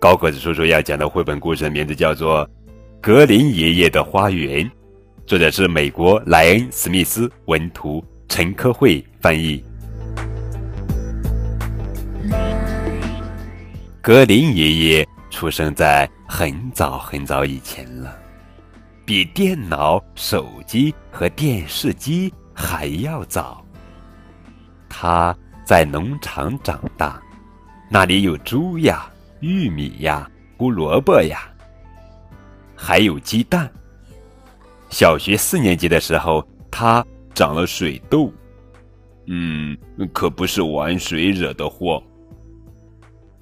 高个子叔叔要讲的绘本故事的名字叫做《格林爷爷的花园》，作者是美国莱恩·史密斯，文图陈科慧翻译。格林爷爷出生在很早很早以前了，比电脑、手机和电视机还要早。他在农场长大，那里有猪呀。玉米呀，胡萝卜呀，还有鸡蛋。小学四年级的时候，他长了水痘，嗯，可不是玩水惹的祸。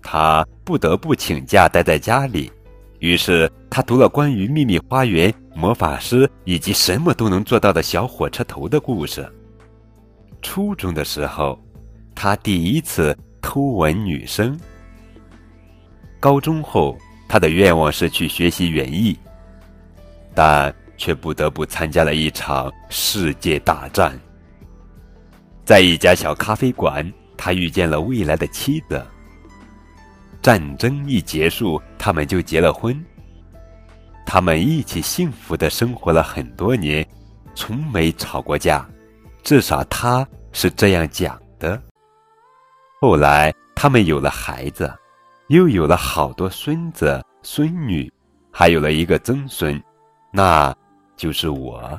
他不得不请假待在家里，于是他读了关于秘密花园、魔法师以及什么都能做到的小火车头的故事。初中的时候，他第一次偷吻女生。高中后，他的愿望是去学习园艺，但却不得不参加了一场世界大战。在一家小咖啡馆，他遇见了未来的妻子。战争一结束，他们就结了婚。他们一起幸福的生活了很多年，从没吵过架，至少他是这样讲的。后来，他们有了孩子。又有了好多孙子孙女，还有了一个曾孙，那就是我。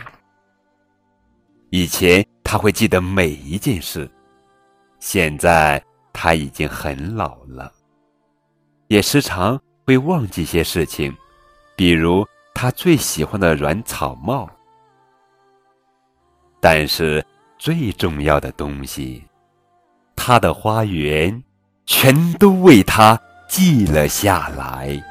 以前他会记得每一件事，现在他已经很老了，也时常会忘记些事情，比如他最喜欢的软草帽。但是最重要的东西，他的花园，全都为他。记了下来。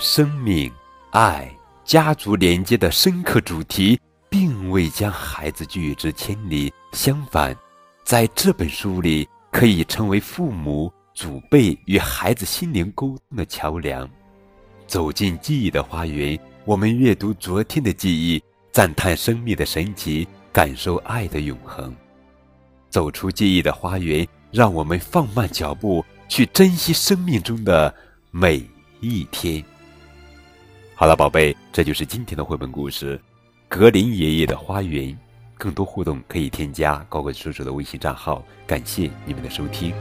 生命、爱、家族连接的深刻主题，并未将孩子拒之千里。相反，在这本书里，可以成为父母、祖辈与孩子心灵沟通的桥梁。走进记忆的花园，我们阅读昨天的记忆，赞叹生命的神奇，感受爱的永恒。走出记忆的花园，让我们放慢脚步，去珍惜生命中的每一天。好了，宝贝，这就是今天的绘本故事《格林爷爷的花园》。更多互动可以添加高贵叔叔的微信账号。感谢你们的收听。